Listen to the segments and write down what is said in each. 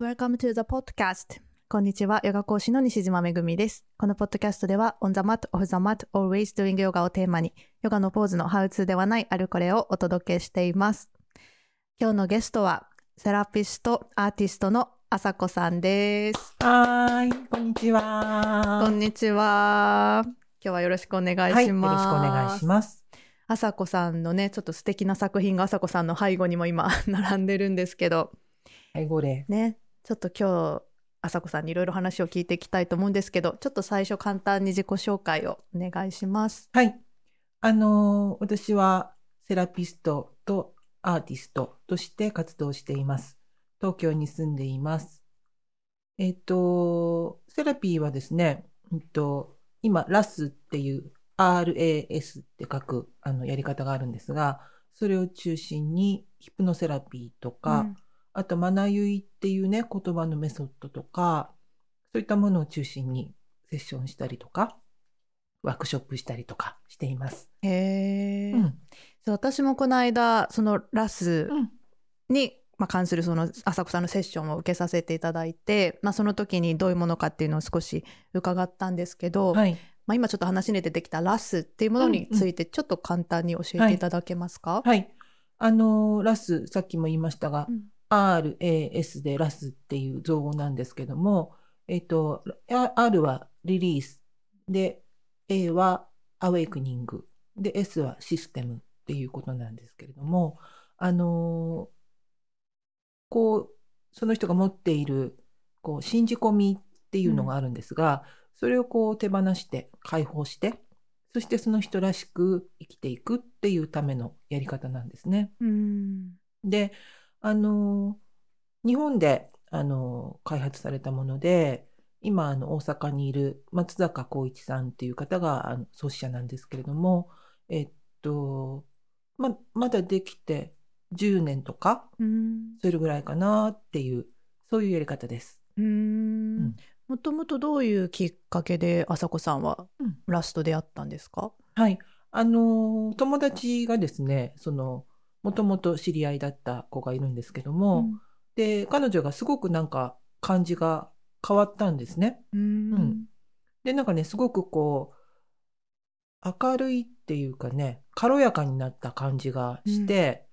Welcome to the podcast. こんにちは、ヨガ講師の西島めぐみです。このポッドキャストでは、on the mat, off the mat, always doing yoga をテーマに、ヨガのポーズのハウツーではないあるこれをお届けしています。今日のゲストは、セラピスト、アーティストのあさこさんです。はーい、こんにちは。こんにちは。今日はよろしくお願いします。はい、よろしくお願いします。あさこさんのね、ちょっと素敵な作品があさこさんの背後にも今 並んでるんですけど、はい、ご礼。ね、ちょっと今日、あさこさんにいろいろ話を聞いていきたいと思うんですけど、ちょっと最初簡単に自己紹介をお願いします。はい。あのー私はセラピストとアーティストとして活動しています。東京に住んでいます。えっと、セラピーはですね、うんと、今、ラスっていう RAS って書くあのやり方があるんですが、それを中心にヒプノセラピーとか、うんあと、マナユイっていうね、言葉のメソッドとか、そういったものを中心にセッションしたりとか、ワークショップしたりとかしています。へーうん。そう私もこの間、そのラスうん。に、まあ、関するそのあさこさんのセッションを受けさせていただいて、まあ、その時にどういうものかっていうのを少し伺ったんですけど、はい。まあ、今ちょっと話に出てきたラスっていうものについてちょっと簡単に教えていただけますか、はい。あのーラス、さっきも言いましたが、うん RAS でラスっていう造語なんですけども、えっと、あ R はリリース。で、A はアウェイクニング。で、S はシステムっていうことなんですけれども、あのーこう、その人が持っている、こう、信じ込みっていうのがあるんですが、それをこう手放して、解放して、そしてその人らしく生きていくっていうためのやり方なんですね。うんで、あの、日本で、あの、開発されたもので、今、あの、大阪にいる松坂浩一さんっていう方が、あの、創始者なんですけれども、えっと、ま、まだできて10年とか、うん。それぐらいかなっていう、そういうやり方です。うーうん。んもともとどういうきっかけであさこさんはうん。ラストで会ったんですか、はい。あの、友達がですね、その、もともと知り合いだった子がいるんですけども、で、彼女がすごくなんか感じが変わったんですね。うん。うん。で、なんかね、すごくこう、明るいっていうかね、軽やかになった感じがして、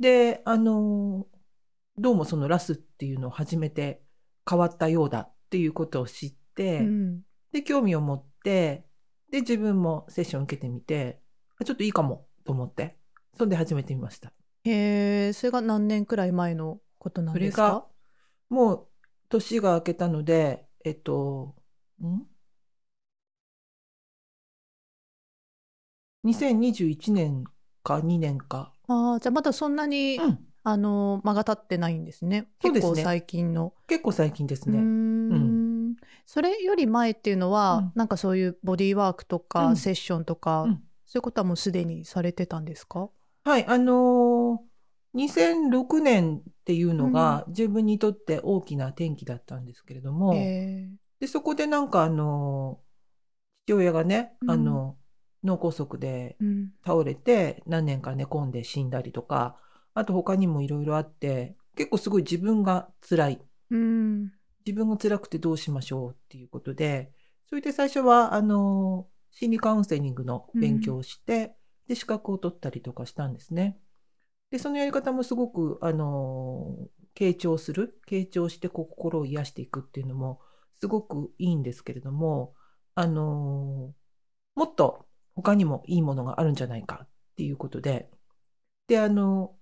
で、あの、どうもそのラスっていうのを初めて変わったようだっていうことを知って、うん。で、興味を持って、で、自分もセッション受けてみて、あちょっといいかもと思って、そんで始めてみました。へえそれが何年くらい前のことなんですか？それがもう年が明けたので、えっと、ん ?2021 年か2年か。ああじゃあまだそんなに、うん。あの間が経ってないんですね結構最近の結構最近ですね。うーんそれより前っていうのは、うんなんかそういうボディーワークとか、うんセッションとか、うんそういうことはもうすでにされてたんですか？はい、あのー2006年っていうのが自分にとって大きな転機だったんですけれども、へで、そこでなんかあのー父親がね、うん。あの、脳梗塞で倒れて何年か寝込んで死んだりとか、あと他にもいろいろあって、結構すごい自分が辛い。うん。自分が辛くてどうしましょうっていうことで、それで最初は、あの、心理カウンセリングの勉強をして、で、資格を取ったりとかしたんですね。で、そのやり方もすごく、あの、傾聴する、傾聴して心を癒していくっていうのも、すごくいいんですけれども、あの、もっと他にもいいものがあるんじゃないかっていうことで、で、あの、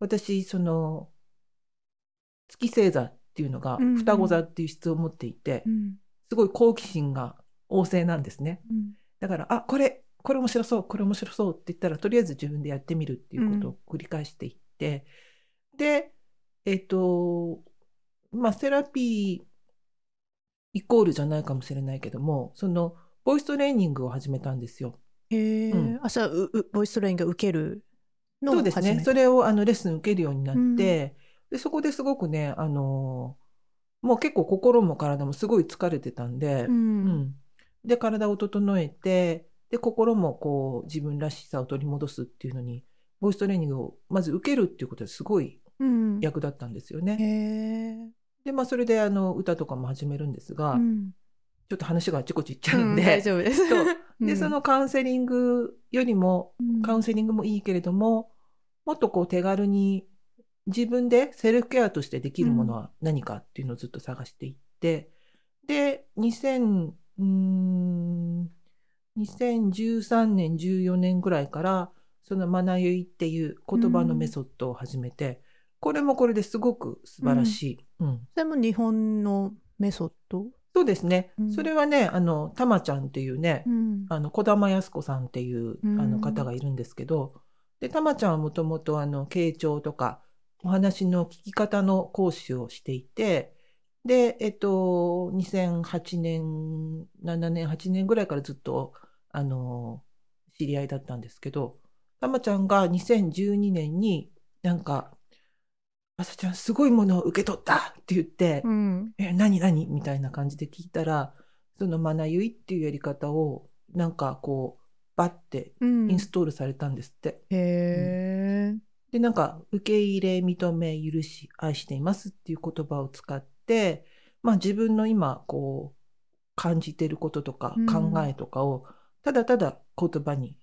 私、その、月星座っていうのがうんうん双子座っていう質を持っていて、うんすごい好奇心が旺盛なんですね。うんだから、あ、これ、これ面白そう、これ面白そうって言ったら、とりあえず自分でやってみるっていうことを繰り返していって、で、えっ、と、まあ、セラピーイコールじゃないかもしれないけども、その、ボイストレーニングを始めたんですよ。へえ、うん。あ、じゃあ、ううボイストレーニングを受けるのをそうですね。それをあのレッスン受けるようになって、うん。で、そこですごくね、あのもう結構心も体もすごい疲れてたんで、うん。うん。で、体を整えて、で、心もこう自分らしさを取り戻すっていうのに、ボイストレーニングをまず受けるっていうことですごいうん役立ったんですよね。へえ。で、まあ、それであの歌とかも始めるんですが、うんちょっと話があちこち行っちゃううんんで、大丈夫です。で、うんそのカウンセリングよりも、うんカウンセリングもいいけれども、もっとこう手軽に自分でセルフケアとしてできるものは何かっていうのをずっと探していって、で、2000、うーん、2013年、14年ぐらいから、そのマナユイっていう言葉のメソッドを始めて、これもこれですごく素晴らしい。うん。それも日本のメソッド、そうですね。うん。それはね、あの、たまちゃんっていうね、うん。あの、小玉靖子さんっていう、うん。あの方がいるんですけど、で、たまちゃんはもともとあの、傾聴とか、お話の聞き方の講師をしていて、で、えっと、2008年、7年、8年ぐらいからずっと、あの、知り合いだったんですけど、たまちゃんが2012年になんか、あさちゃんすごいものを受け取ったって言って、うんえ、何何？みたいな感じで聞いたら、そのマナユイっていうやり方を、なんかこう、バッてうん。インストールされたんですって。へー。で、なんか、受け入れ、認め、許し、愛していますっていう言葉を使って、まあ自分の今、こう、感じてることとかうん。考えとかを、ただただ言葉に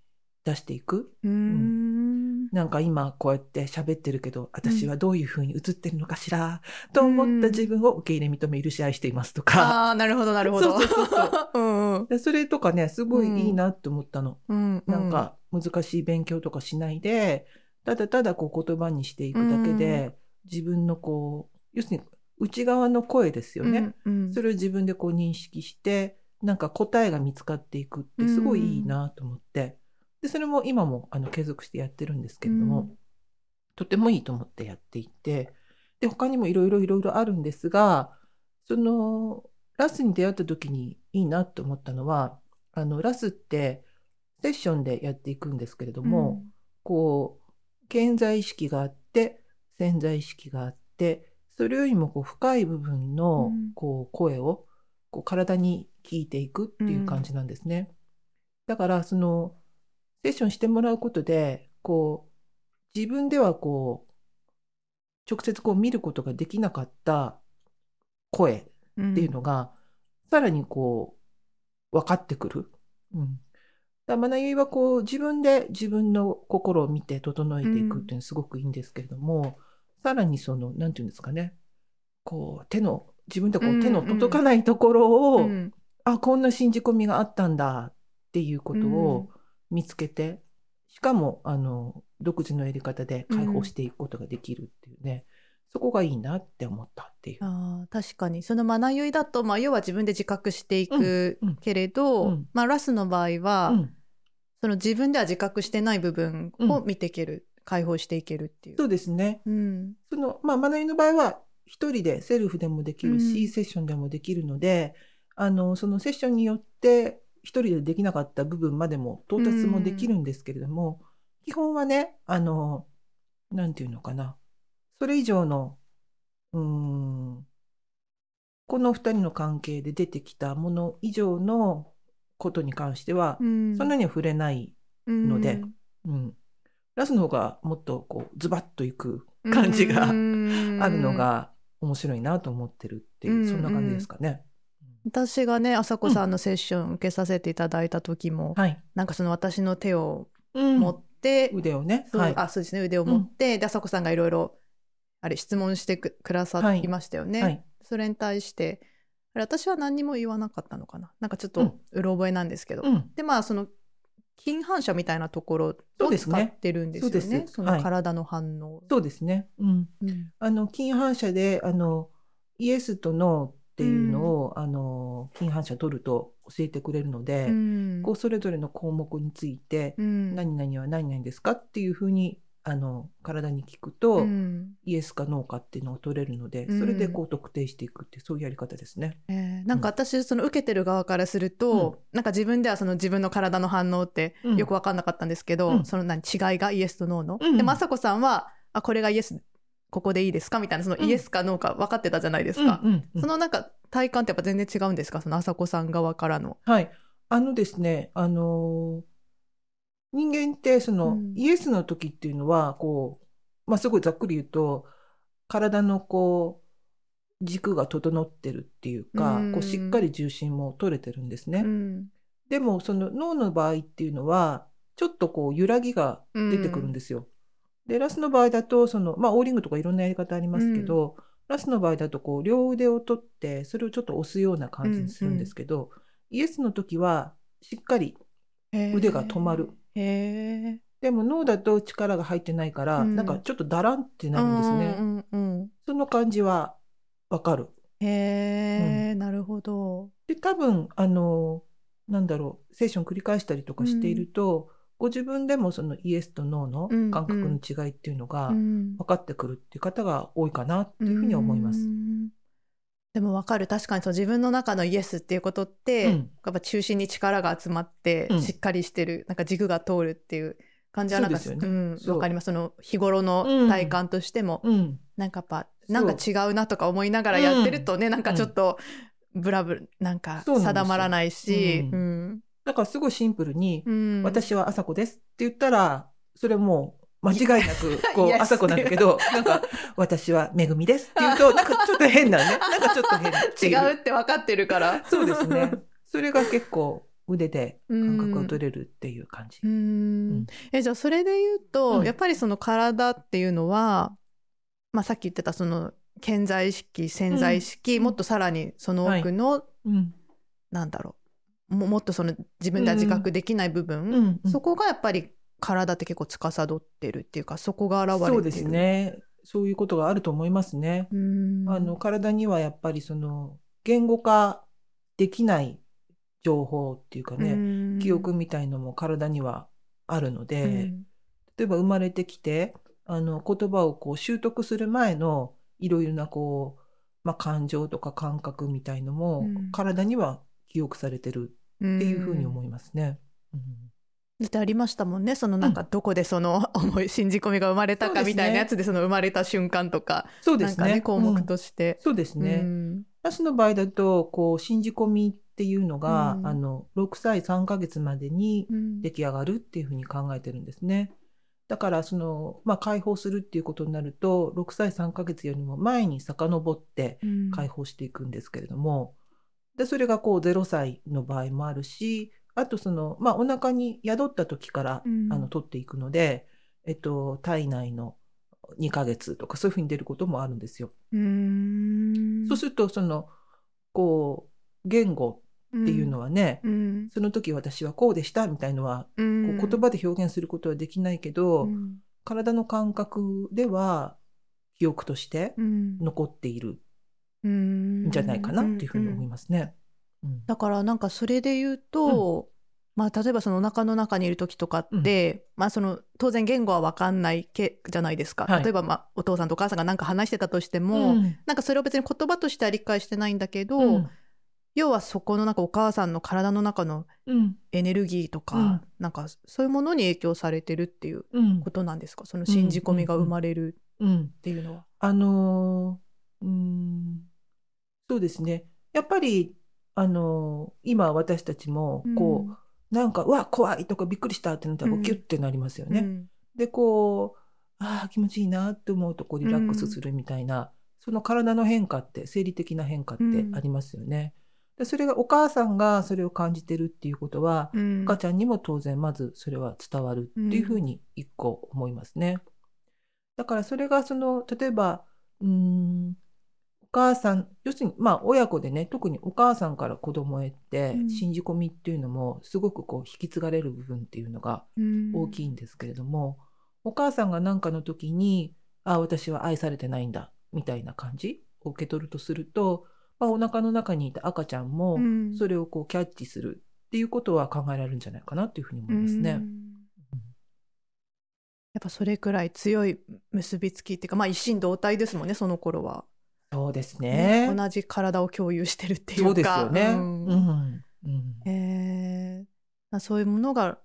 出していく。うーん。なんか今こうやって喋ってるけど、私はどういう風に映ってるのかしら、と思った自分を受け入れ、認め、許し、愛していますとか。ああなるほどなるほど。そうそうそうそう。んうん。でそれとかね、すごいいいなって思ったの。うん。なんか難しい勉強とかしないで、ただただこう言葉にしていくだけで、自分のこう、要するに内側の声ですよね。うんうん。それを自分でこう認識して、なんか答えが見つかっていくってすごいいいなと思って、で、それも今もあの継続してやってるんですけれども、うん。とてもいいと思ってやっていて、で、他にもいろいろいろいろあるんですが、その、ラスに出会った時にいいなと思ったのは、あの、ラスってセッションでやっていくんですけれども、こう、健在意識があって、潜在意識があって、それよりもこう深い部分のうん。こう声をこう体に聞いていくっていう感じなんですね。だから、その、セッションしてもらうことで、こう、自分ではこう、直接こう見ることができなかった声うんっていうのが、さらにこう、分かってくる。うん。だマナユイはこう、自分で自分の心を見て整えていくっていうのはすごくいいんですけれども、さらにその、なんていうんですかね、こう、手の、自分でこうんううん手の届かないところを、うんあ、こんな信じ込みがあったんだっていうことを見つけて、しかも、あの、独自のやり方で解放していくことができるっていうね、そこがいいなって思ったっていう。あー確かに。そのマナユイだと、まあ、要は自分で自覚していくうんうん。けれど、うん。まあ、ラスの場合は、うん。その自分では自覚してない部分を見ていける、解放していけるっていう。そうですね。うん。その、まあ、マナユの場合は、一人でセルフでもできるし、うんセッションでもできるので、あの、そのセッションによって、一人でできなかった部分までも到達もできるんですけれども、基本はね、あの、なんていうのかな。それ以上の、うーん、この二人の関係で出てきたもの以上のことに関しては、うんそんなには触れないのでうん。ラスの方がもっとこうズバッといく感じがあるのが面白いなと思ってるっていう、うんそんな感じですかね。私がね朝子さんのセッション受けさせていただいた時も、はい。なんかその私の手をうん持って、腕をね。そうはい。あそうですね腕を持って、で朝子さんがいろいろあれ質問してくくださいましたよね、はい。それに対して私は何にも言わなかったのかななんかちょっとうんうろ覚えなんですけど、うん。でまあその金反射みたいなところをそうですね。使ってるんですよねそうです。そのはい。体の反応、そうですね。うん。うん。あの、金反射で、あの、イエスとノーっていうのを、あの、金反射取ると教えてくれるので、うん。こう、それぞれの項目について、うん。何々は何々ですかっていうふうに、あの、体に聞くと、うん。イエスかノーかっていうのを取れるので、うん。それでこう特定していくってそういうやり方ですね。えー。なんか私その受けてる側からすると、なんか自分ではその自分の体の反応ってうん。よく分かんなかったんですけど、うん。その何違いがイエスとノーの、うん。で雅子さんはあこれがイエスここでいいですか？みたいなそのうん。イエスかノーか分かってたじゃないですか、うん。うん。うん。そのなんか体感ってやっぱ全然違うんですか？その朝子さん側からの。はい。あのですね、あのー人間ってその、うん。イエスの時っていうのは、こう、まあ、すごいざっくり言うと、体のこう、軸が整ってるっていうか、うん。こうしっかり重心も取れてるんですね。うん。でもその脳の場合っていうのはちょっとこう揺らぎが出てくるんですよ。でラスの場合だとそのまあオーリングとかいろんなやり方ありますけど、ラスの場合だとこう両腕を取ってそれをちょっと押すような感じにするんですけど、イエスの時はしっかり腕が止まる。へえ。でも脳だと力が入ってないから、うんなんかちょっとだらんってなるんですね。うんうんうんその感じはわかる。へえ、なるほど。で多分あのなんだろうセッション繰り返したりとかしていると、ご自分でもそのイエスとノーのうん感覚の違いっていうのがうん分かってくるっていう方が多いかなっていうふうに思います。うんでもわかる。確かにその自分の中のイエスっていうことって、うん。やっぱ中心に力が集まって、うん。しっかりしてるなんか軸が通るっていう感じはなんかそうね。うん、わかります。その日頃の体感としても、うん、なんかやっぱなんか違うなとか思いながらやってるとね、なんかちょっとブラブラなんか定まらないし、ううん。だからすごいシンプルにうん「私は朝子です」って言ったらそれもう間違いなくこう朝子なんだけどなんか「私はめぐみです」って言うとなんかちょっと変なね なんかちょっと変っていう。違うって分かってるから。そうですね。それが結構腕でうん。感覚を取れるっていう感じ。うーん。えじゃあそれで言うと、うん。やっぱりその体っていうのは、まあ、さっき言ってたその潜在意識潜在意識、うん。もっとさらにその奥の、うん。なんだろう。ももっとその自分では自覚できない部分、そこがやっぱり体って結構司ってるっていうかそこが現れてるそうですね。そういうことがあると思いますね。あの体にはやっぱりその言語化できない情報っていうかね、ね記憶みたいのも体にはあるので、うん例えば生まれてきてあの言葉をこう習得する前のいろいろなこう、まあ、感情とか感覚みたいのも、うん体には記憶されてるっていうふうに思いますね。うんだってありましたもんね。そのなんかどこでその 思い 信じ込みが生まれたかみたいなやつでその生まれた瞬間とかそうですね。ね項目うん。として。そうですね。うん。ナスの場合だと、こう、信じ込みっていうのが、うん。あの、6歳3ヶ月までにうん。出来上がるっていうふうに考えてるんですね。だから、その、まあ、解放するっていうことになると、6歳3ヶ月よりも前に遡ってうん。解放していくんですけれども、で、それがこう、0歳の場合もあるし、あとその、まあ、お腹に宿った時から、うん。あの、取っていくので、えっと、体内の2ヶ月とか、そういうふうに出ることもあるんですよ。うそうすると、その、こう、言語っていうのはね、うん。その時私はこうでしたみたいのは、うん。こう言葉で表現することはできないけど、うん。体の感覚では記憶としてうん。残っているうんん。じゃないかなっていうふうに思いますね。うん。だからなんかそれで言うと、まあ例えばそのお腹の中にいる時とかって、まあその当然言語は分かんないけじゃないですか、はい。例えばまあお父さんとお母さんが何か話してたとしても、うん。なんかそれを別に言葉としては理解してないんだけど、うん。要はそこのなんかお母さんの体の中のうん。エネルギーとか、うん。なんかそういうものに影響されてるっていううん。ことなんですか？その信じ込みが生まれるうん。っていうのは。あのーうん。そうですね。やっぱり、あのー今私たちもこう、なんか「うわ怖い!」とか「びっくりした!」ってなったらキュッてなりますよね。うんでこうああ気持ちいいなって思うとこうリラックスするみたいな、その体の変化って生理的な変化ってありますよね。でそれがお母さんがそれを感じてるっていうことは、うん赤ちゃんにも当然まずそれは伝わるっていうふうに一個思いますね。だからそれがその例えばうーんお母さん要するにまあ親子でね特にお母さんから子供へってうん。信じ込みっていうのもすごくこう引き継がれる部分っていうのが大きいんですけれども、お母さんが何かの時に「あ私は愛されてないんだ」みたいな感じを受け取るとすると、まあ、お腹の中にいた赤ちゃんもうん。それをこうキャッチするっていうことは考えられるんじゃないかなというふうに思いますね。うん。やっぱそれくらい強い結びつきっていうかまあ一心同体ですもんねその頃は、そうですね。同じ体を共有してるっていうか。そうですよね。ううん。んうん。へー。まあそういうものが、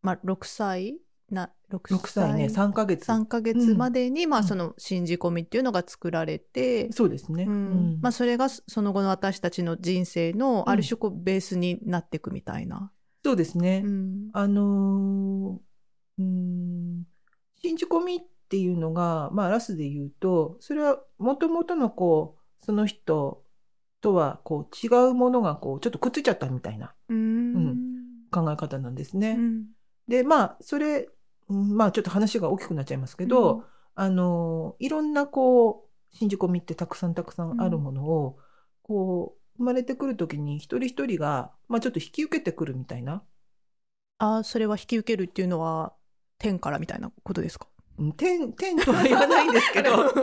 まあ、6歳な 6, 6歳ね3ヶ月。3ヶ月までに、まあうん。その信じ込みっていうのが作られて、そうですね。うん。うん。まあ、それがその後の私たちの人生のある種こうベースになっていくみたいな。そうですね。うん。あのーうん。信じ込みっていうのが、まあ、ラスで言うとそれはもともとのこうその人とはこう違うものがこうちょっとくっついちゃったみたいなうん。考え方なんですね。うん。でまあそれうんまあちょっと話が大きくなっちゃいますけど、あのいろんなこう信じ込みってたくさんたくさんあるものを、こう生まれてくる時に一人一人が、まあ、ちょっと引き受けてくるみたいな。あそれは引き受けるっていうのは天からみたいなことですか？うん天天とは言わないんですけど。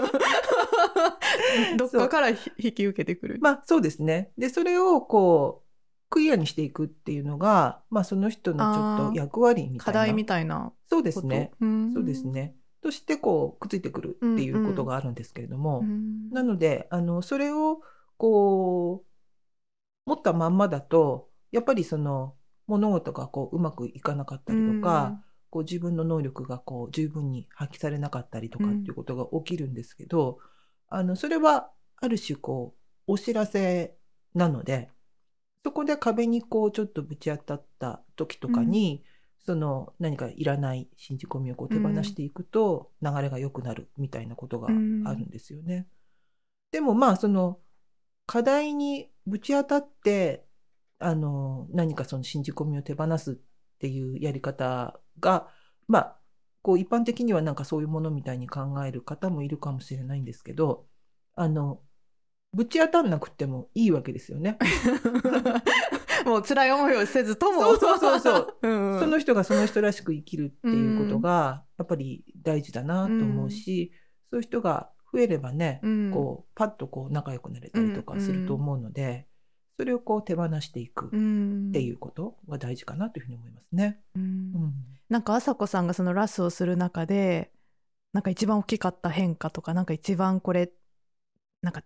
どっかからひ引き受けてくる。まあそうですね。でそれをこうクリアにしていくっていうのが、まあ、その人のちょっと役割みたいな。課題みたいなそうですね。うん。そうですね。としてこうくっついてくるっていうことがあるんですけれども、うんなのであのそれをこう持ったまんまだとやっぱりその物事がこううまくいかなかったりとか、こう自分の能力がこう十分に発揮されなかったりとかっていうことが起きるんですけど、あのそれはある種こうお知らせなのでそこで壁にこうちょっとぶち当たった時とかに、その何かいらない信じ込みをこう手放していくと流れが良くなるみたいなことがあるんですよね。でもまあその課題にぶち当たってあの何かその信じ込みを手放すっていうやり方がまあこう一般的にはなんかそういうものみたいに考える方もいるかもしれないんですけどあのぶち当たんなくてもいいわけですよね。もう辛い思いをせずとも。そうそうそうそう。うんうん。その人がその人らしく生きるっていうことがやっぱり大事だなと思うし、そういう人が増えればね、うん。こうパッとこう仲良くなれたりとかすると思うので、それをこう手放していくっうん。ていうことが大事かなというふうに思いますね。うん。うん。なんか朝子さんがそのラスをする中でなんか一番大きかった変化とかなんか一番これなんか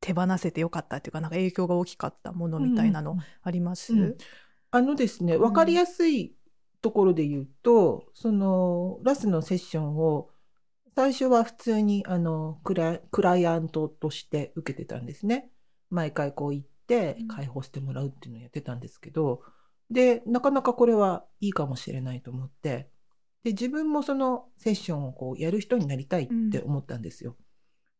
手放せてよかったっていうかなんか影響が大きかったものみたいなのあります、うん。あのですね、うん。分かりやすいところで言うと、そのラスのセッションを最初は普通にあのクラクライアントとして受けてたんですね。毎回こう行ってうん解放してもらうっていうのをやってたんですけど、で、なかなかこれはいいかもしれないと思って、で、自分もそのセッションをこうやる人になりたいって思ったんですよ。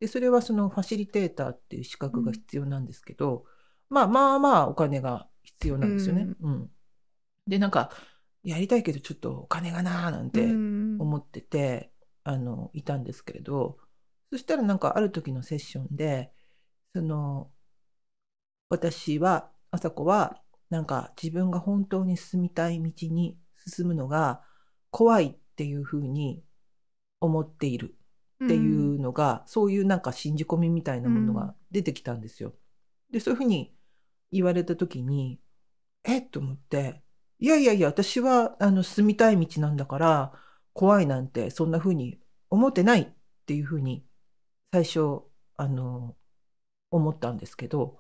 で、それはそのファシリテーターっていう資格が必要なんですけど、まあまあまあお金が必要なんですよね。うん。で、なんか、やりたいけどちょっとお金がなーなんてうん思ってて、あの、いたんですけれど、そしたらなんかある時のセッションで、その、私は、朝子は、なんか自分が本当に進みたい道に進むのが怖いっていうふうに思っているっていうのが、そういうなんか信じ込みみたいなものが出てきたんですよ。で、そういうふうに言われた時に、えっと思って、いやいやいや、私はあの進みたい道なんだから、怖いなんてそんなふうに思ってないっていうふうに最初、あの、思ったんですけど、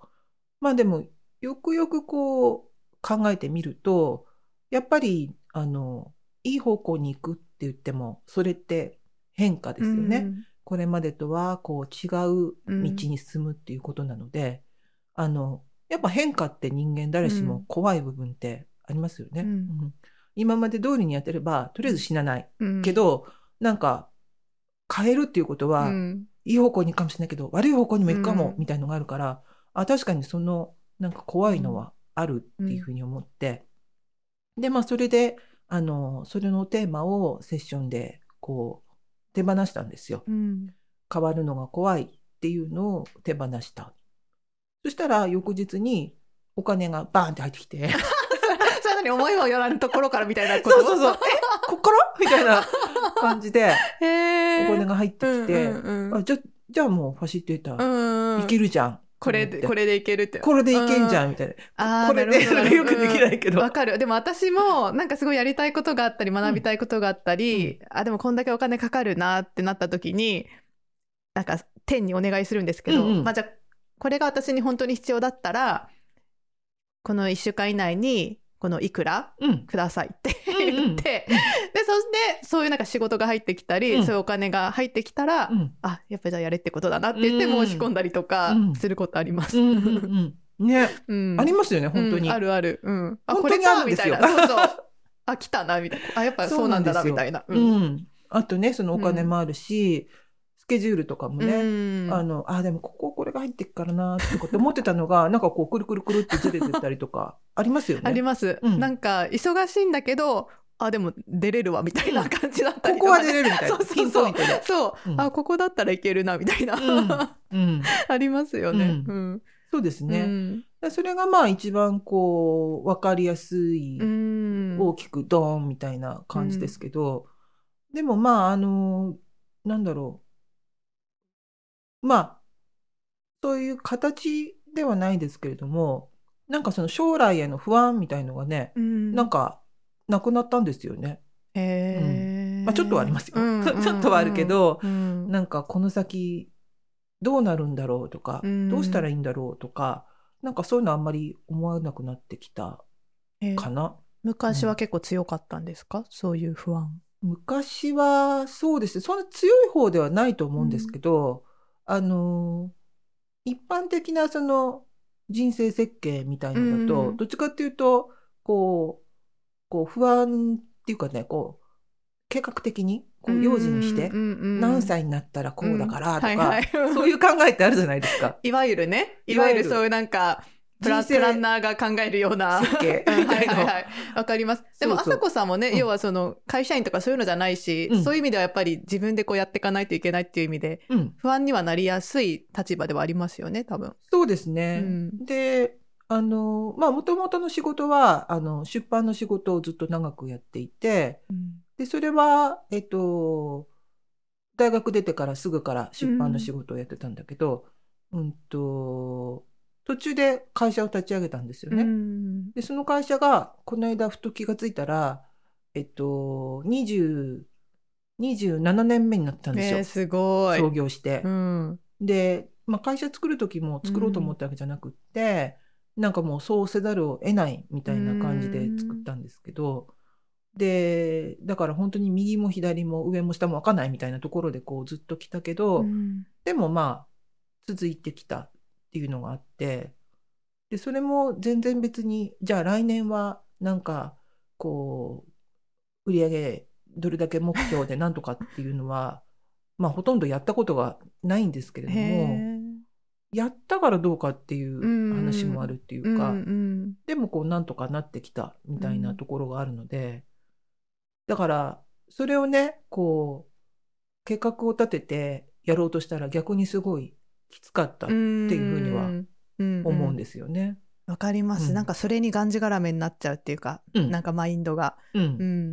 まあでも、よくよくこう考えてみると、やっぱり、あの、いい方向に行くって言っても、それって変化ですよね。これまでとはこう違う道に進むっていうことなので、あのやっぱ変化って人間誰しも怖い部分ってありますよね。うん。うん。今まで通りにやってればとりあえず死なない、うん。けどなんか変えるっていうことは、うん。いい方向に行くかもしれないけど悪い方向にも行くかも、うん。みたいのがあるからあ確かにそのなんか怖いのはあるっていうふうに思って、でまあそれであのそれのテーマをセッションでこう手放したんですよ。うん。変わるのが怖いっていうのを手放した。そしたら翌日にお金がバーンって入ってきて、それなに思いもよらんところからみたいなこと？そうそうそう、え、こっから？みたいな 感じでお金が入ってきて、うんうんうんあじゃじゃあもうファシリテーターうんうん。いけるじゃん。これでこれでいけるって。これでいけんじゃんんみたいな。これで よくできないけど。わかる。でも私もなんかすごいやりたいことがあったり学びたいことがあったり、あでもこんだけお金かかるなってなった時になんか天にお願いするんですけど、まあじゃあこれが私に本当に必要だったらこの1週間以内にこのいくらうん。くださいって言って、でそしてそういうなんか仕事が入ってきたり、うんそういうお金が入ってきたら、うん。あやっぱりじゃあやれってことだなって言ってうん申し込んだりとかうんすることあります。ね、うんありますよね、本当に。うんあるある。うん。あ、これかみたいな。そうそう。あ、来たな、みたいな。あ、やっぱそうなんだな、みたいな。う。ん。あとね、そのお金もあるし、好ケジュールとかもね、うん。あの、あ、でもこここれが入ってっからなってこと思ってたのが、なんかこう、くるくるくるってずれてったりとか、ありますよね。あります、うん。なんか忙しいんだけどあでも出れるわみたいな感じだったりことこはかね出れるみたいな。そうそうそう。そう、うん。あここだったらいけるなみたいな、うん。うん、ありますよね。ううん。そうですね。うん。それがまあ一番こう、わかりやすい、うん。大きくドーンみたいな感じですけど、でもまあ、あの、なんだろう。まあ、そういう形ではないですけれども、なんかその将来への不安みたいのがね、うん。なんかなくなったんですよね。へー。まあちょっとはありますよ。うん ちょっとはあるけど、うん。なんかこの先どうなるんだろうとか、うん。どうしたらいいんだろうとか、なんかそういうのあんまり思わなくなってきたえーかな。昔は結構強かったんですか、そういう不安。昔はそうです。ね、そんな強い方ではないと思うんですけど、あの、一般的なその人生設計みたいのだと、うんどっちかっていうと、こう、こう不安っていうかね、こう、計画的に、こう、用心にして、何何歳になったらこうだからとか、そういう考えってあるじゃないですか。いわゆるね、いわゆるそういうなんか、プラ人生プランナーが考えるような。設計いな はいはいはい。わかります。でも、あさこさんもね、うん要はその、会社員とかそういうのじゃないし、うんそういう意味ではやっぱり自分でこうやっていかないといけないっていう意味で、うん、不安にはなりやすい立場ではありますよね、多分。そうですね。うんで、あの、まあ、もともとの仕事は、あの、出版の仕事をずっと長くやっていて、で、それは、えっと、大学出てからすぐから出版の仕事をやってたんだけど、うん、と、途中で会社を立ち上げたんですよね。うんで、その会社が、この間ふと気がついたら、えっと、20、27年目になったんですよ。えーすごい。創業して。うん。で、まあ、会社作る時も作ろうと思ったわけじゃなくって、なんかもうそうせざるを得ないみたいな感じで作ったんですけど、で、だから本当に右も左も上も下も分かんないみたいなところでこうずっと来たけど、うんでもまあ続いてきたっていうのがあって、で、それも全然別に、じゃあ来年はなんかこう、売り上げどれだけ目標でなんとかっていうのは、まあほとんどやったことがないんですけれどへも、ー。やったからどうかっていう話もあるっていうか、うんうんでもこうなんとかなってきたみたいなところがあるので、だからそれをね、こう、計画を立ててやろうとしたら逆にすごいきつかったっていうふうには思うんす。ですよね。わかります、うんなんかそれにがんじがらめになっちゃうっていうか、うんなんかマインドが。う。うん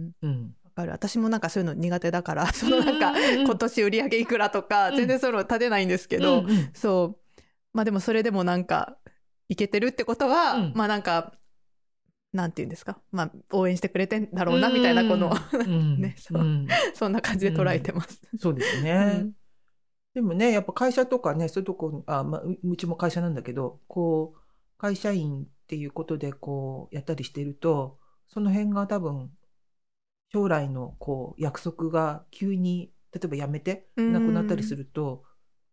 ん。うん。わかる。私もなんかそういうの苦手だから、そのなんか、うん今年売り上げいくらとか、うん全然そういうの立てないんですけど、うんうんそう。まあでもそれでもなんか、いけてるってことは、うんまあなんか、なんて言うんですか？まあ応援してくれてんだろうな、みたいな、この、うんねそうんそんな感じで捉えてます。そうですね。でもね、やっぱ会社とかね、そういうとこ、あ、まあ、ううちも会社なんだけど、こう、会社員っていうことで、こう、やったりしていると、その辺が多分、将来の、こう、約束が急に、例えばやめて、うんなくなったりすると、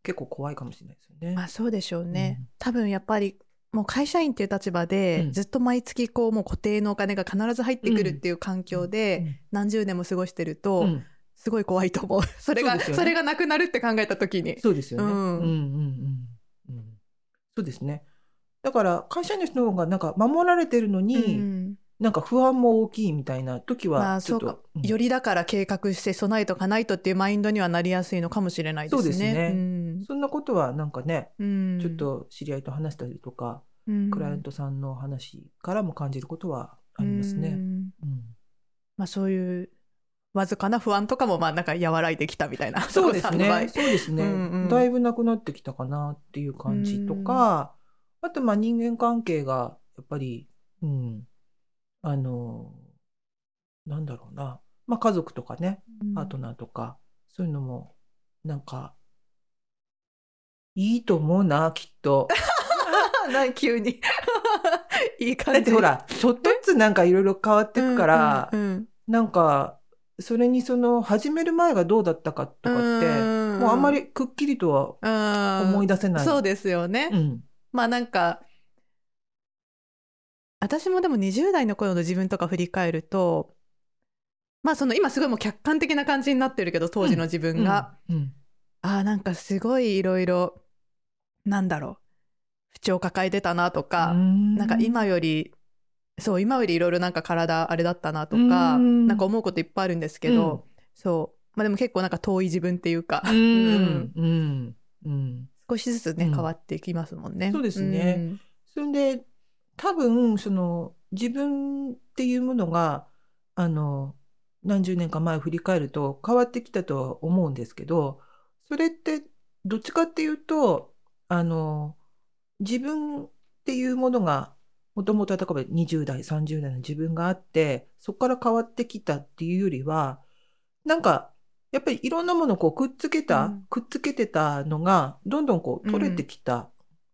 結構怖いかもしれないですよね。まあそうでしょうね。うん。多分やっぱり、もう会社員っていう立場で、うん。ずっと毎月こうもう固定のお金が必ず入ってくるっていう環境で、何十年も過ごしてると、うんうんすごい怖いと思う。それが、そ,、ねれがなくなるって考えた時に。そうですよね。ううんんうんうんうん。そうですね。だから、会社員の人の方がなんか守られてるのに、うんなんか不安も大きいみたいな時まは、ちょっと、あそうんよりだから計画して備えとかないとっていうマインドにはなりやすいのかもしれないですね。そうですねうんそんなことはなんかね、うんちょっと知り合いと話したりとか、うんクライアントさんの話からも感じることはありますね。うんうんまあそういうわずかな不安とかもまあなんか和らいできたみたいな。そうですね。そうですね、うんうん。だいぶなくなってきたかなっていう感じとか、あとまあ人間関係がやっぱり、うん、あの、なんだろうな。まあ家族とかね、パートナーとか、そういうのも、なんか、いいと思うな、きっと。な急に。いいだ感じ。ってほら、ちょっとずつなんかいろいろ変わってくから、うんうん。なんか、それにその、始める前がどうだったかとかって、うんもうあんまりくっきりとはうん思い出せない。そうですよね、うん。まあなんか私もでも20代の頃の自分とか振り返るとまあその今すごいもう客観的な感じになってるけど当時の自分が、うん。あーなんかすごいいろいろなんだろう不調抱えてたなとか、ななんか今よりそう今よりいろいろなんか体あれだったなとか、うん。なんか思うこといっぱいあるんですけど、そう。まあでも結構なんか遠い自分っていうか、うん。うん。うん。少しずつね、うん。変わっていきますもんね。そうですね。それで多分その自分っていうものがあの何十年か前を振り返ると変わってきたとは思うんですけどそれってどっちかっていうとあの自分っていうものがもともと例えば20代30代の自分があってそこから変わってきたっていうよりはなんかやっぱりいろんなものをこうくっつけた、うん。くっつけてたのがどんどんこう取れてきた、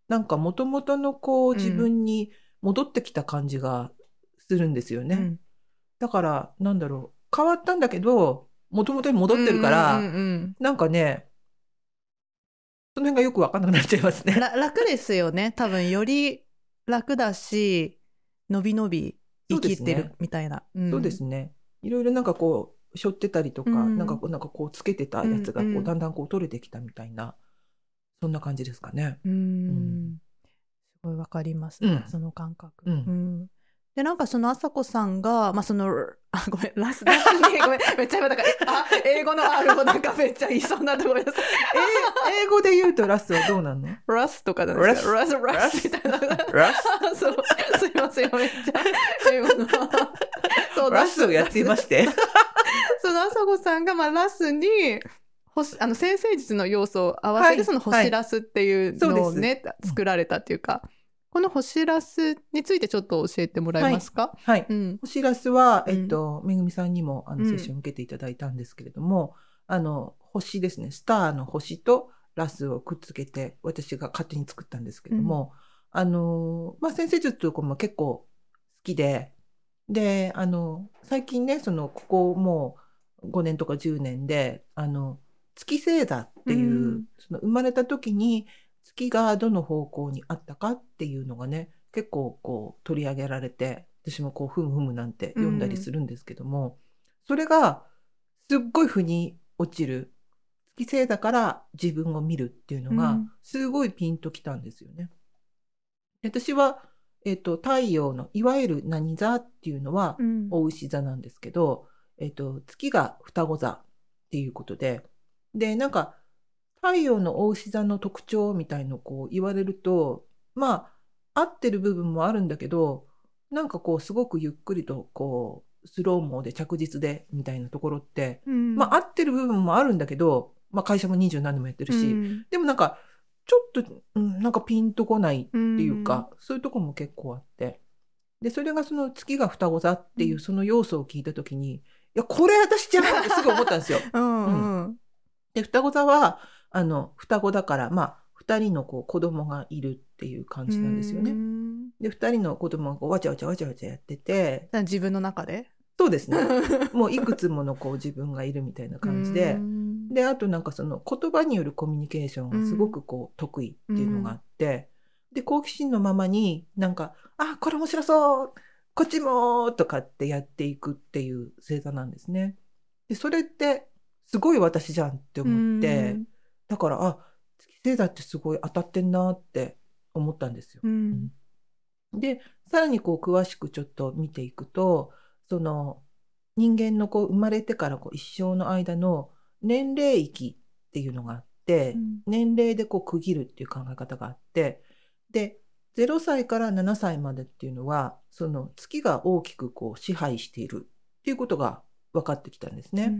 なんかもともとのこううん。自分に戻ってきた感じがするんですよね。うん。だからなんだろう変わったんだけどもともとに戻ってるから、うんうんうんなんかねその辺がよく分かんなくなっちゃいますね。ら楽ですよね。多分より楽だし伸び伸び生きてるみたいな。ん。そうですね。いろいろなんかこう、背負ってたりとか、うん。なんかこう、なんかこう、つけてたやつがこう、うんうんだんだんこう、取れてきたみたいな、そんな感じですかね。うーうん。んすごいわかります、うん。その感覚。うん。んでなんかその朝子さんが、まあ、そのあごめんラス ラスにごめんめっちゃ今だか。らあ英語の R をなんかめっちゃ言いそうなところですえ英語で言うとラスはどうなの？ラスとかなんですかラス？ラスみたいな。ラス？あ そう。すいませんめっちゃ英語の。そうラス。をやっていまして。その朝子さんが、まあ、ラスに星あの先生術の要素を合わせはいるその星ラスっていうはいのをね、うん作られたっていうか、この星ラスについてちょっと教えてもらえますか、はい。うん。星ラスは、うん。えっと、めぐみさんにも、あの、うん。セッションを受けていただいたんですけれども、あの、星ですね、スターの星とラスをくっつけて、私が勝手に作ったんですけれども、あの、まあ、先生術とかも結構好きで、で、あの、最近ね、その、ここもう5年とか10年で、あの、月星座っていう、うん。その生まれた時に月がどの方向にあったかっていうのがね、結構こう取り上げられて、私もこう、ふむふむなんて読んだりするんですけども、それがすっごい腑に落ちる。月星座から自分を見るっていうのがうん、すごいピンときたんですよね。で私は、えっと、太陽の、いわゆる何座っていうのは、うんお牛座なんですけど、えっと、月が双子座っていうことで、で、なんか、太陽のお牛座の特徴みたいのをこう言われると、まあ、合ってる部分もあるんだけど、なんかこう、すごくゆっくりと、こう、スローモーで着実で、みたいなところって、うん。まあ、合ってる部分もあるんだけど、まあ、会社も二十何年もやってるし、うん。でもなんか、ちょっと、うん、なんかピンとこないっていうか、そういうとこも結構あって。で、それがその月が双子座っていううん。その要素を聞いたときに、いや、これ私じゃんってすぐ思ったんですよ。うん。うん。で、双子座は、あの、双子だから、まあ、二人のこう子供がいるっていう感じなんですようね。ん。で、二人の子供がこうわちゃわちゃわちゃわちゃやってて、自分の中で？そうですね。もういくつものこう自分がいるみたいな感じで。う、ん。で、あとなんかその言葉によるコミュニケーションがすごくこう得意っていうのがあって、で、好奇心のままになんか、あ、これ面白そうこっちもとかってやっていくっていう星座なんですね。で、それってすごい私じゃんって思って、うんだから、あ、月星座ってすごい当たってんなって思ったんですよ。うんで、さらにこう詳しくちょっと見ていくと、その人間のこう生まれてからこう一生の間の年齢域っていうのがあって、うん年齢でこう区切るっていう考え方があって、で、0歳から7歳までっていうのは、その月が大きくこう支配しているっていうことが分かってきたんですね。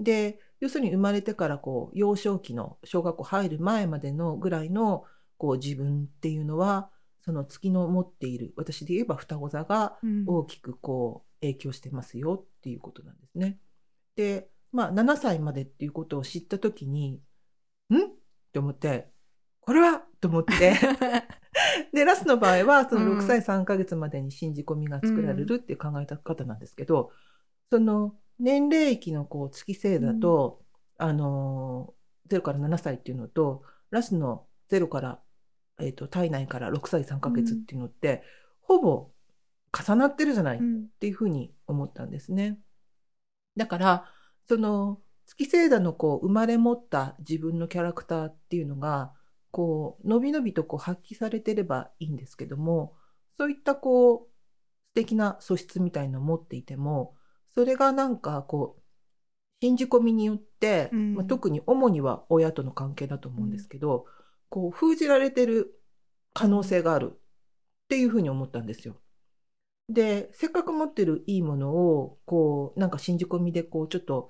で、要するに生まれてからこう幼少期の小学校入る前までのぐらいのこう自分っていうのは、その月の持っている、私で言えば双子座がうん。大きくこう影響してますよっていうことなんですね。で、まあ7歳までっていうことを知ったときに、ん？って思って、これは？と思って、で、ラスの場合は、そのうん。6歳3ヶ月までに信じ込みが作られるっていう考え方なんですけど、その年齢域のこう月星座と、あのー、0から7歳っていうのと、ラスの0から、えっ、と、体内から6歳3ヶ月っていうのって、ほぼ重なってるじゃないっうん。ていうふうに思ったんですね。だから、その、月星座のこう生まれ持った自分のキャラクターっていうのがこうのびのびとこう発揮されてればいいんですけどもそういったこう素敵な素質みたいのを持っていてもそれがなんかこう信じ込みによって、うんまあ、特に主には親との関係だと思うんですけど、こう封じられてる可能性があるっていうふうに思ったんですよ。でせっかく持ってるいいものをこうなんか信じ込みでこうちょっと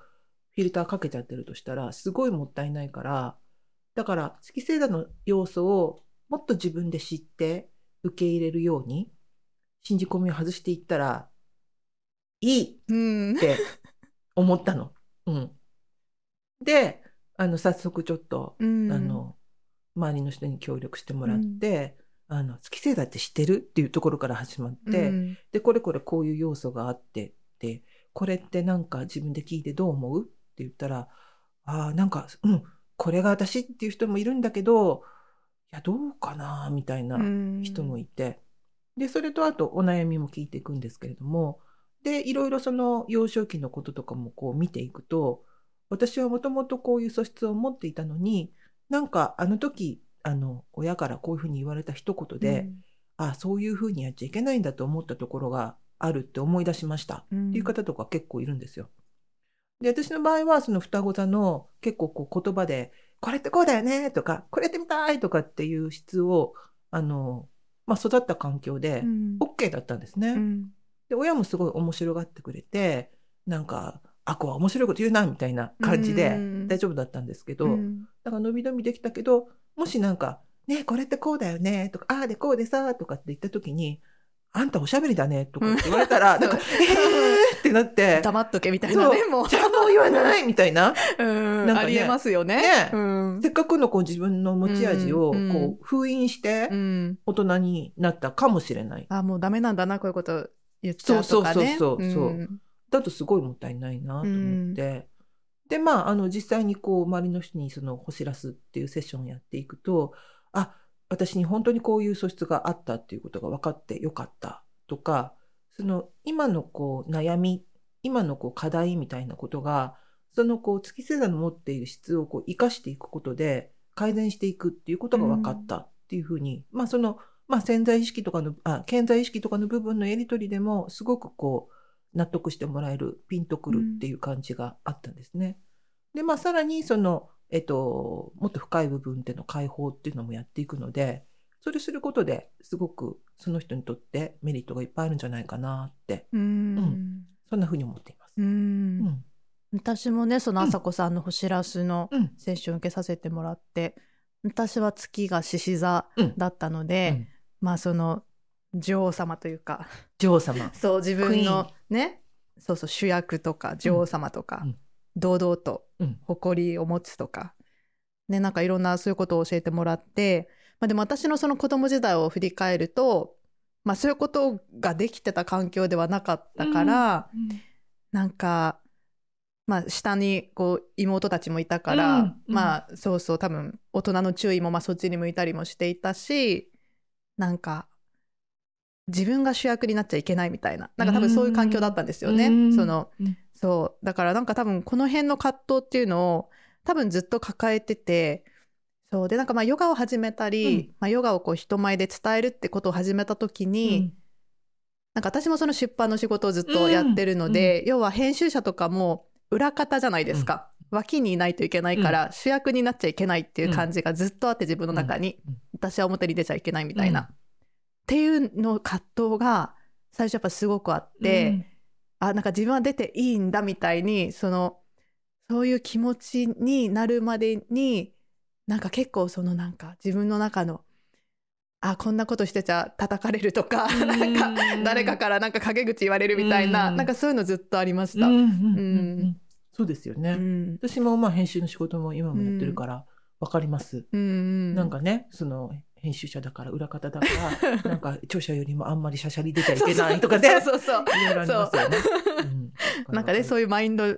フィルターかけちゃってるとしたらすごいもったいないからだから月星座の要素をもっと自分で知って受け入れるように信じ込みを外していったらいいうんっ。て思ったの。うん、であの早速ちょっと、うん。あの周りの人に協力してもらって、あの月星座って知ってるっていうところから始まって、うん。でこれこれこういう要素があってでこれってなんか自分で聞いてどう思うって言ったらあーなんかうんこれが私っていう人もいるんだけどいやどうかなみたいな人もいて、でそれとあとお悩みも聞いていくんですけれどもでいろいろその幼少期のこととかもこう見ていくと私はもともとこういう素質を持っていたのになんかあの時あの親からこういうふうに言われた一言で、あそういうふうにやっちゃいけないんだと思ったところがあるって思い出しました。うん。っていう方とか結構いるんですよ。で私の場合はその双子座の結構こう言葉で「これってこうだよね」とか「これやってみたい」とかっていう質をあの、まあ、育った環境でうん。OK だったんですね。うんで親もすごい面白がってくれてなんか「あこは面白いこと言うな」みたいな感じでうん大丈夫だったんですけど、うん。だから伸び伸びできたけどもしなんか「ねこれってこうだよね」とか「ああでこうでさ」とかって言った時に「あんたおしゃべりだね」とかって言われたら、うん。なんか「えー!」ってなって。黙っとけみたいなねそう。もう。じゃあもう言わないみたいな。うん。なんかね。ありえますよね。ね。うん。せっかくのこう自分の持ち味をこうんう封印してうん。大人になったかもしれない。あもうダメなんだなこういうこと言っちゃうとかね。そうそうそうそうんだとすごいもったいないなと思って。でまああの実際にこう周りの人にその「ほしらす」っていうセッションをやっていくとあ私に本当にこういう素質があったっていうことが分かってよかったとかその今のこう悩み今のこう課題みたいなことがそのこう月星座の持っている質をこう生かしていくことで改善していくっていうことが分かったっていうふうに、まあその、まあ、潜在意識とかのあ潜在意識とかの部分のやり取りでもすごくこう納得してもらえるピンとくるっていう感じがあったんですね。でまあさらにその、えっと、もっと深い部分での解放っていうのもやっていくのでそれすることですごくその人にとってメリットがいっぱいあるんじゃないかなって。うん。うん。そんなふうに思っています。うん。うん。私もねその朝子さんの星らすのうん。セッション受けさせてもらって私は月が獅子座うん。だったのうで、んまあその女王様というか。女王様。そう自分のねそうそう主役とか女王様とか、うん。堂々とうん。誇りを持つとか、ね、なんかいろんなそういうことを教えてもらって、まあ、でも私のその子供時代を振り返ると、まあ、そういうことができてた環境ではなかったから、なんか、まあ、下にこう妹たちもいたから、うん。うん。まあそうそう多分大人の注意もまあそっちに向いたりもしていたしなんか自分が主役になっちゃいけないみたいな。なんか多分そういう環境だったんですよね。うん。そのうん。そう。だからなんか多分この辺の葛藤っていうのを多分ずっと抱えててそう。でなんかまあヨガを始めたり、うん。まあ、ヨガをこう人前で伝えるってことを始めた時に、なんか私もその出版の仕事をずっとやってるので、要は編集者とかも裏方じゃないですか、脇にいないといけないから、主役になっちゃいけないっていう感じがずっとあって自分の中に、うん。うん。私は表に出ちゃいけないみたいな、うん。っていうの葛藤が最初やっぱすごくあって、あなんか自分は出ていいんだみたいにそのそういう気持ちになるまでになんか結構そのなんか自分の中のあこんなことしてちゃ叩かれるとか、うん。なんか誰かからなんか陰口言われるみたいな、うん。なんかそういうのずっとありました。うんうんうんううん。んそうですよね。うん。私もまあ編集の仕事も今もやってるからわかります。うんうん。なんかね、その編集者だから裏方だから、なんか著者よりもあんまりしゃしゃり出ちゃいけないとかね、そうそうそう。いろいろありますよね。う。ん。なんかねそういうマインド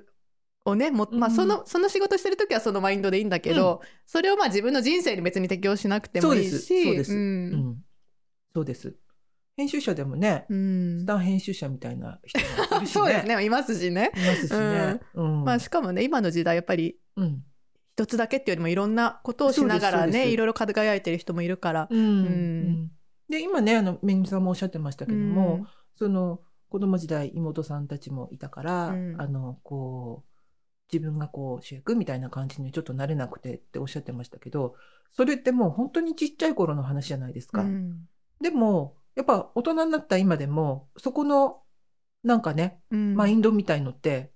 をねも、まあ、うん。そのその仕事してる時はそのマインドでいいんだけど、それをまあ自分の人生に別に適用しなくてもいいし。そうです。そうです。ん。うん。そうです。編集者でもね、うんスタン編集者みたいな人がいるしね。そうですねいますしね、いますしね。うん。まあ、しかもね今の時代やっぱりうん。一つだけっていうよりもいろんなことをしながらねいろいろ輝いてる人もいるから、うん。んうんで、今ね、あの、めぐみさんもおっしゃってましたけども、うんその、子供時代妹さんたちもいたから、うんあの、こう、自分がこう主役みたいな感じにちょっとなれなくてっておっしゃってましたけど、それってもう本当にちっちゃい頃の話じゃないですか。うんでも、やっぱ大人になった今でも、そこの、なんかね、うん。マインドみたいのって、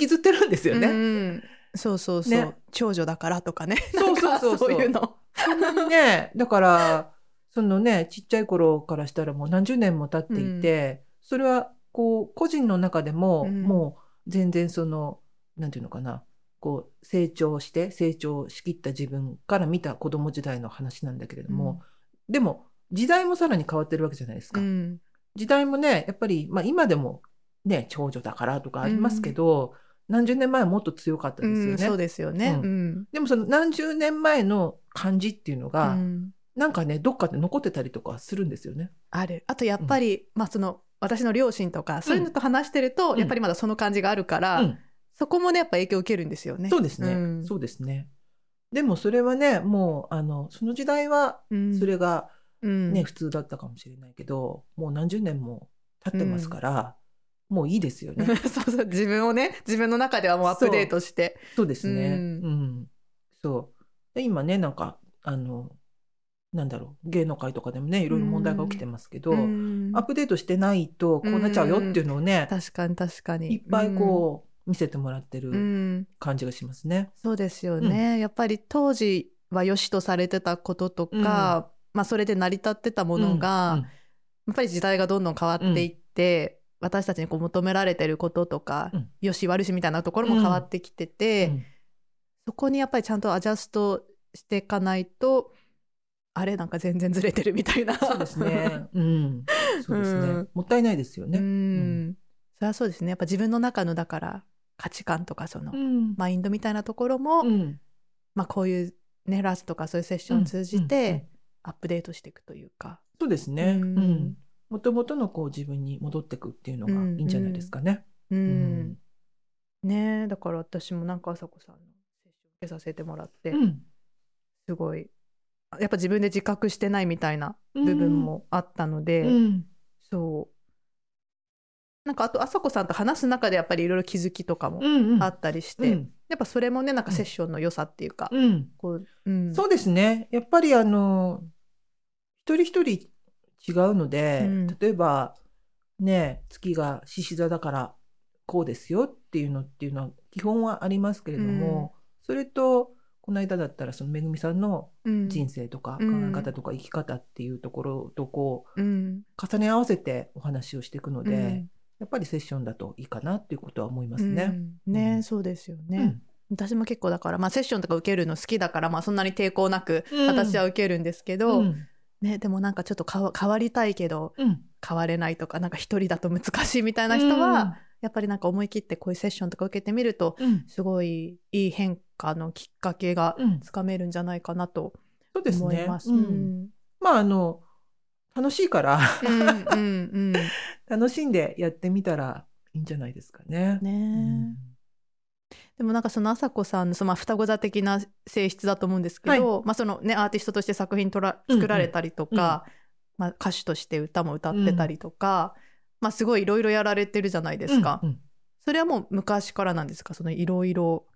引きずってるんですよね。うんそうそうそう、ね。長女だからとかね。そうそうそう。そういうの。そんなにね、だから、そのね、ちっちゃい頃からしたらもう何十年も経っていて、それは、こう、個人の中でも、うん。もう全然その、なんていうのかな、こう、成長して、成長しきった自分から見た子供時代の話なんだけれども、でも、時代もさらに変わってるわけじゃないですか。うん。時代もね、やっぱり、まあ今でもね、長女だからとかありますけど、何十年前はもっと強かったですよね。うんそうですよね。うん。うん。でもその何十年前の感じっていうのが、うん。なんかね、どっかで残ってたりとかするんですよね。ある。あとやっぱり、まあその私の両親とかそういうのと話してると、うん。やっぱりまだその感じがあるから、うん、そこもねやっぱ影響を受けるんですよね。そうですね、うん。そうですね。でもそれはね、もう、あの、その時代は、うん。それがうん。ね、普通だったかもしれないけど、もう何十年も経ってますから、もういいですよね。そうそう自分をね自分の中ではもうアップデートして。そうですね。ううん。ん。そう。で今ね、なんか、あの、なんだろう、芸能界とかでもね、いろいろ問題が起きてますけど、うん。アップデートしてないとこうなっちゃうよっていうのをね、確かに確かに。いっぱいこう見せてもらってうん、うるん。感じがしますね。そうですよね、やっぱり当時は良しとされてたこととか、まあそれで成り立ってたものが、うんやっぱり時代がどんどん変わっていって、私たちにこう求められてることとか、うんよし悪しみたいなところも変わってきてて、うんそこにやっぱりちゃんとアジャストしていかないとあれなんか全然ずれてるみたいな。そうですね。うん。そうですね。うんもったいないですよね。うん、うんそれはそうですねやっぱ自分の中のだから価値観とかその、うん。マインドみたいなところも、うんまあこういうねラスとかそういうセッションを通じうんうんうんてアップデートしていくというか。そうですね。ううんん。もともとのこう自分に戻ってくっていうのがいいんじゃないですかね。うんうんねえだから私もなんか朝子さんのセッション受けさせてもらって、うん。すごいやっぱ自分で自覚してないみたいな部分もあったので、うん。そうなんかあと朝子さんと話す中でやっぱりいろいろ気づきとかもうんうん。あったりして、うん。やっぱそれもねなんかセッションの良さっていうか、うん。こううん、そうですね。やっぱりあの、一人一人違うので、うん。例えば、ね、月が獅子座だからこうですよっていうのっていうのは基本はありますけれども、それと、この間だったらそのめぐみさんのうん。人生とか考うん。え方とか生き方っていうところとこううん。重ね合わせてお話をしていくので、うんやっぱりセッションだといいかなっていうことは思いますね。うん。ね、うん。そうですよね、うん。私も結構だから、まあ、セッションとか受けるの好きだから、まあ、そんなに抵抗なくうん。私は受けるんですけど、うん。ね、でもなんかちょっと変わ変わりたいけどうん。変われないとかなんか一人だと難しいみたいな人は、やっぱりなんか思い切ってこういうセッションとか受けてみるとうん。すごいいい変化のきっかけがうん。つかめるんじゃないかなとそうですね。思います。ううんん。まああの楽しいから。うんうんうん。楽しんでやってみたらいいんじゃないですかね。ね。でもなんかその朝子さんのそのまあ双子座的な性質だと思うんですけど、まあそのねアーティストとして作品とらうんうん。作られたりとか、まあ歌手として歌も歌ってたりとか、まあすごいいろいろやられてるじゃないですか。うんうん。それはもう昔からなんですか？そのいろいろ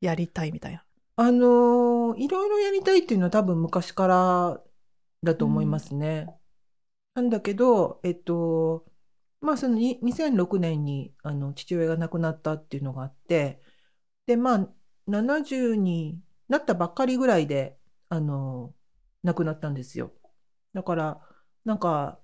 やりたいみたいな。あのーいろいろやりたいっていうのは多分昔からだと思いますね。なんだけど、えっと、まあそのに2006年にあの父親が亡くなったっていうのがあって、で、まあ70になったばっかりぐらいで、あの亡くなったんですよ。だから、なんか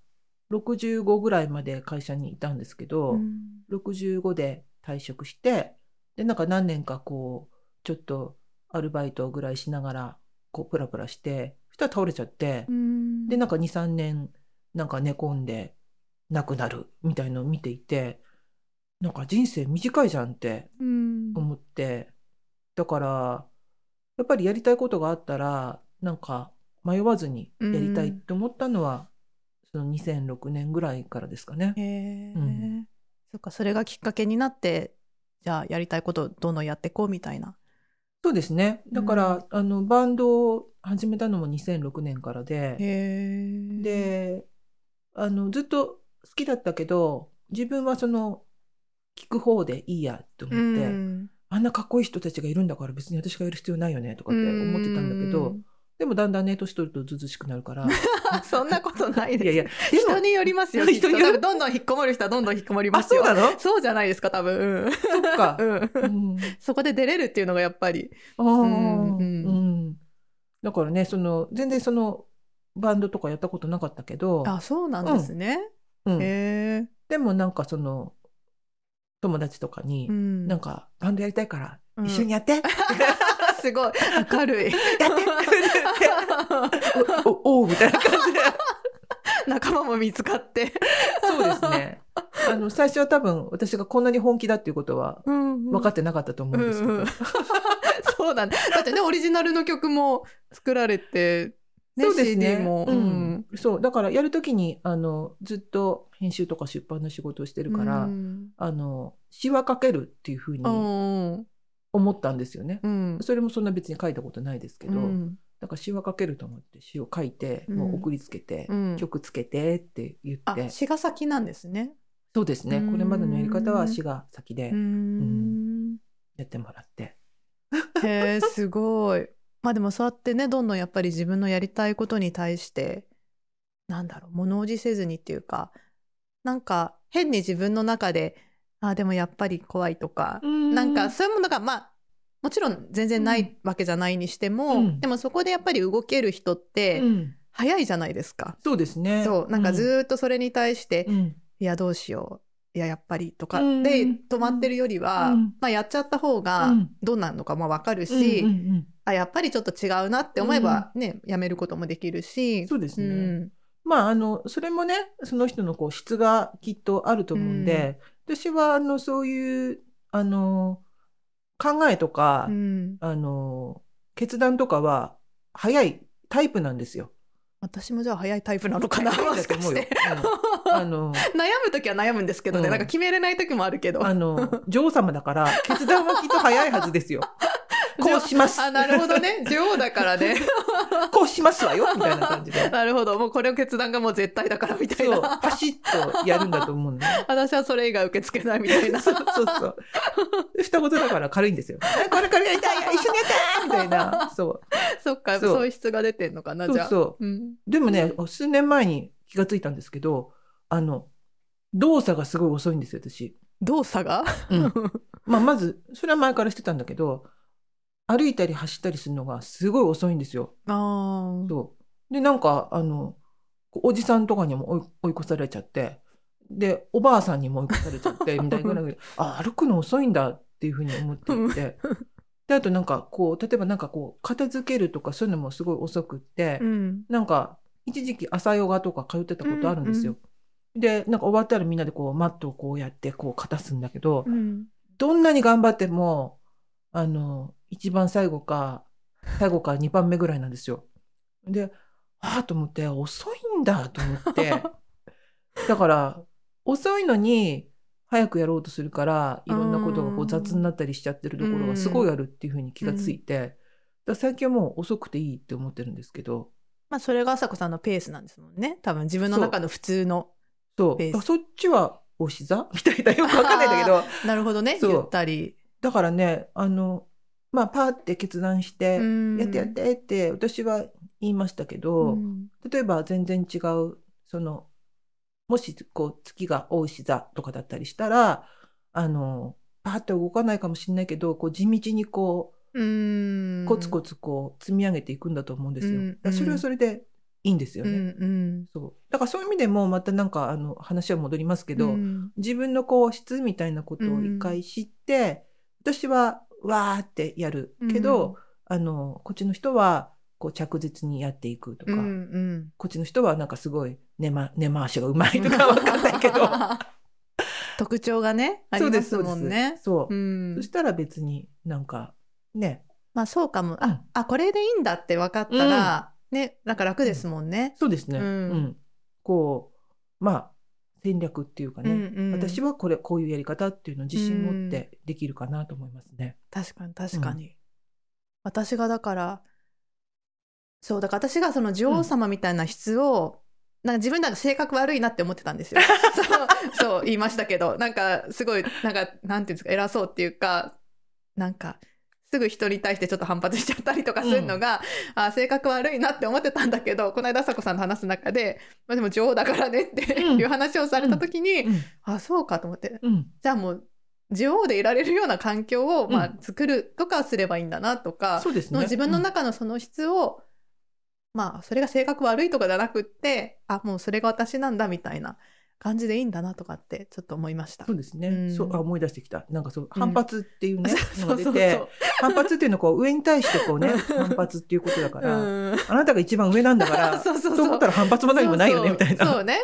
65ぐらいまで会社にいたんですけど、うん65で退職して、で、なんか何年かこう、ちょっとアルバイトぐらいしながら、こう、プラプラして、そしたら倒れちゃって、うんで、なんか2、3年、なんか寝込んで亡くなるみたいのを見ていて、なんか人生短いじゃんってうん思って、だから、やっぱりやりたいことがあったら、なんか迷わずにやりたいって思ったのは、その2006年ぐらいからですかね。へえ、うんそっかそれがきっかけになってじゃあやりたいことをどんどんやっていこうみたいな。そうですね。だから、あのバンドを始めたのも2006年からで。で、あのずっと好きだったけど、自分はその聞く方でいいやと思って、うんあんなかっこいい人たちがいるんだから別に私がやる必要ないよねとかって思ってたんだけど、でもだんだんね年取るとずうずうしくなるから、そんなことないです。いやいや、人によりますよ。人によるどんどん引っこもる人はどんどん引っこもりまあすよ。そうなの？そうじゃないですか多分。そっか う。ん。ううんんそこで出れるっていうのがやっぱり。あーうんうんだからねその全然そのバンドとかやったことなかったけど、あそうなんですね。うんへえ。でもなんかその友達とかに、うんなんかバンドやりたいからうん一緒にやって、やってすごい明るい。おおおうみたいな感じで仲間も見つかって。そうですねあの最初は多分私がこんなに本気だっていうことは分かっってなかったと思うんですけど、うんうんそうなんだ。だってね、オリジナルの曲も作られて、ね、そうですね CD も。ううんん。そうだからやるときにあのずっと編集とか出版の仕事をしてるから、うんあの詩は書けるっていうふうにうん。思ったんですよね。うん。それもそんな別に書いたことないですけど、うんだから詩は書けると思って詩を書いて、うんもう送りつけて、うん曲つけてって言あっ、て詩が先なんですね。そうですねうんこれまでのやり方は詩が先でうん。やってもらって、へえ、すごい。まあでもそうやってね、どんどんやっぱり自分のやりたいことに対して、なんだろう、物おじせずにっていうか、なんか変に自分の中で、あ、でもやっぱり怖いとか、なんかそういうものがまあもちろん全然ないわけじゃないにしても、うん。でもそこでやっぱり動ける人ってうん。早いじゃないですか。そうですね。そうなんかずーっとそれに対して、うん。いやどうしよういややっぱりとか。うん。で止まってるよりは、うん。まあ、やっちゃった方がうん。どうなるのかも分かるうんし、うんうん。あやっぱりちょっと違うなって思えばね、やめることもできるし。そうですね、うん。まああのそれもねその人のこう質がきっとあると思うんで、私はあのそういうあの考えとか、うん。あの決断とかは早いタイプなんですよ。私もじゃあ早いタイプなのかな早いんもだと思うよしかして。うんあの 悩む時は悩むんですけどね、うんなんか決めれない時もあるけど。あの 女王様だから決断はきっと早いはずですよ。こうします。あ、なるほどね。女王だからね。こうしますわよみたいな感じで。なるほど。もうこれを決断がもう絶対だからみたいな。パシッとやるんだと思うんで。私はそれ以外受け付けないみたいな。そうそうそう。双子だから軽いんですよ。えこれからやりたいや一緒にやってみたいな。そう。そっか、そうそういう質が出てんのかな、じゃあ。そうそう。うん。でもね、数年前に気がついたんですけど、あの、動作がすごい遅いんですよ、私。動作が？うん まあ、まず、それは前からしてたんだけど、歩いたり走ったりするのがすごい遅いんですよ。ああ。そう。で、なんか、あの、おじさんとかにも追い越されちゃって、で、おばあさんにも追い越されちゃって、みたいなあ、歩くの遅いんだっていうふうに思っていて、で、あとなんか、こう、例えばなんかこう、片付けるとかそういうのもすごい遅くって、うん。なんか、一時期朝ヨガとか通ってたことあるんですよ。で、なんか終わったらみんなでこう、マットをこうやって、こう、片すんだけど、うん。どんなに頑張っても、あの、一番最後か、最後か2番目ぐらいなんですよ。で、ああと思って、遅いんだと思って。だから、遅いのに、早くやろうとするから、いろんなことがこううん雑になったりしちゃってるところがすごいあるっていうふうに気がついて、だ最近はもう遅くていいって思ってるんですけど、まあ、それが朝子さんのペースなんですもんね。多分自分の中の普通の。そう。ベースだからそっちは、おし座みたいな、よくわかんないんだけど、なるほどね。そうゆったり。だからね、あの、まあ、パーって決断して、うんやってやってって私は言いましたけど、うん例えば全然違う、その、もしこう月が大牛座とかだったりしたら、あの、パーって動かないかもしれないけど、こう地道にこうん。う、コツコツこう積み上げていくんだと思うんですよ。うんだからそれはそれでいいんですようんね。うん。そう。だからそういう意味でもまたなんかあの話は戻りますけど、うん自分のこう質みたいなことを一回知って、私はわーってやる。けど、あのこっちの人はこう着実にやっていくとか、うんうん。こっちの人はなんかすごい根,、ま、根回しがうまいとかわかんないけど。特徴がね、ありますもんね。そう、うん。そしたら別になんかね。まあそうかも。うん。あ、あ、これでいいんだって分かったら、ね、なんか楽ですもんね。そうですね、うん。うん。こう、まあ、戦略っていうかね、うんうん。私はこれ、こういうやり方っていうのを自信持ってできるかなと思いますね。確かに確かに、私がだからそうだから私がその女王様みたいな質を、なんか自分なんか性格悪いなって思ってたんですよ。そうそう言いましたけどなんかすごいなんかなんていうんですか偉そうっていうかなんかすぐ人に対してちょっと反発しちゃったりとかするのが、あ性格悪いなって思ってたんだけどこの間朝子さんと話す中で、まあ、でも女王だからねってうんいう話をされた時に、うん。あそうかと思ってうん。じゃあもう女王でいられるような環境を、まあう、作るとかすればいいんだなとか、そうですね。の自分の中のその質を、まあそれが性格悪いとかじゃなくってあもうそれが私なんだみたいな感じでいいんだなとかってちょっと思いました。そうですね、うん。そうあ思い出してきた。なんかそう反発っていうね、そうのが出て反発っていうのはこう上に対してこうね 反発っていうことだから、うん。あなたが一番上なんだから そうそうそう。と思ったら反発も何もないよねみたいな。そうね。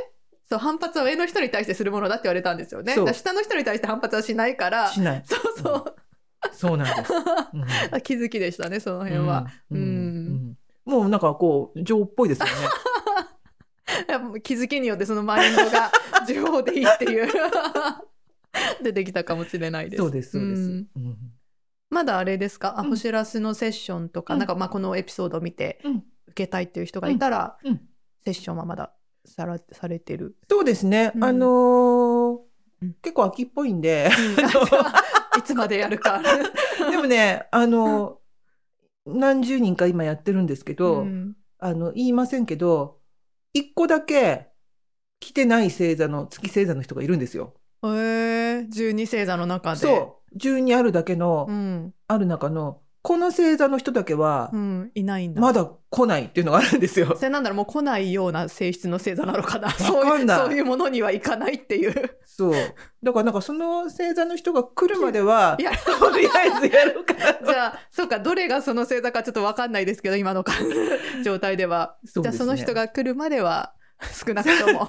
そう反発は上の人に対してするものだって言われたんですよね。下の人に対して反発はしないから。しない。そうそう、そうなんです、うん。気づきでしたねその辺は。うん。もうなんかこう女王っぽいですよね 気づきによってそのマインドが 女王でいいっていう。出てきたかもしれないです。そうですそうです、ん。うん。まだあれですか、あうん。星ラスのセッションとか、うん。なんかまあこのエピソードを見てうん。受けたいっていう人がいたら、うん。うん。セッションはまださらされてる。そうですね、うん。あのーうん。結構秋っぽいんでいつまでやるか。でもねあの何十人か今やってるんですけど、うん。あの、言いませんけど、一個だけ来てない星座の、月星座の人がいるんですよ。へえ十二星座の中で。そう。12あるだけの、うん。ある中の、この星座の人だけはう、ん。いないんだ。まだ来ないっていうのがあるんですよそ。れなんだろうもう来ないような性質の星座なのかな。わそういうそういうものにはいかないっていう。そう。だからなんかその星座の人が来るまでは、いやとりあえずやろうかなと。じゃあ、そうか、どれがその星座かちょっとわかんないですけど、今の感 状態では。ですねじゃあ、その人が来るまでは、少なくとも。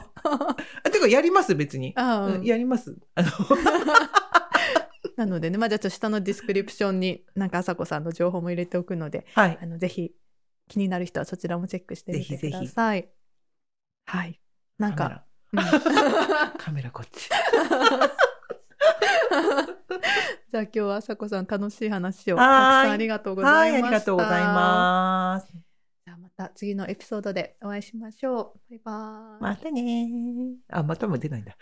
あてかやります、別に。あうんやります。あの、なのでね、まあ、じゃあ、ちょっと下のディスクリプションに、なんか、朝子さんの情報も入れておくので、はい。あの、ぜひ、気になる人はそちらもチェックしてみてくぜひぜひださい。はい。なんか、うんカメラ、こっち。じゃあ今日は朝子さん楽しい話をたくさんありがとうござはいい、ました。ありがとうございます。じゃあまた次のエピソードでお会いしましょう。バイバーイ。またねー。あ、またも出ないんだ。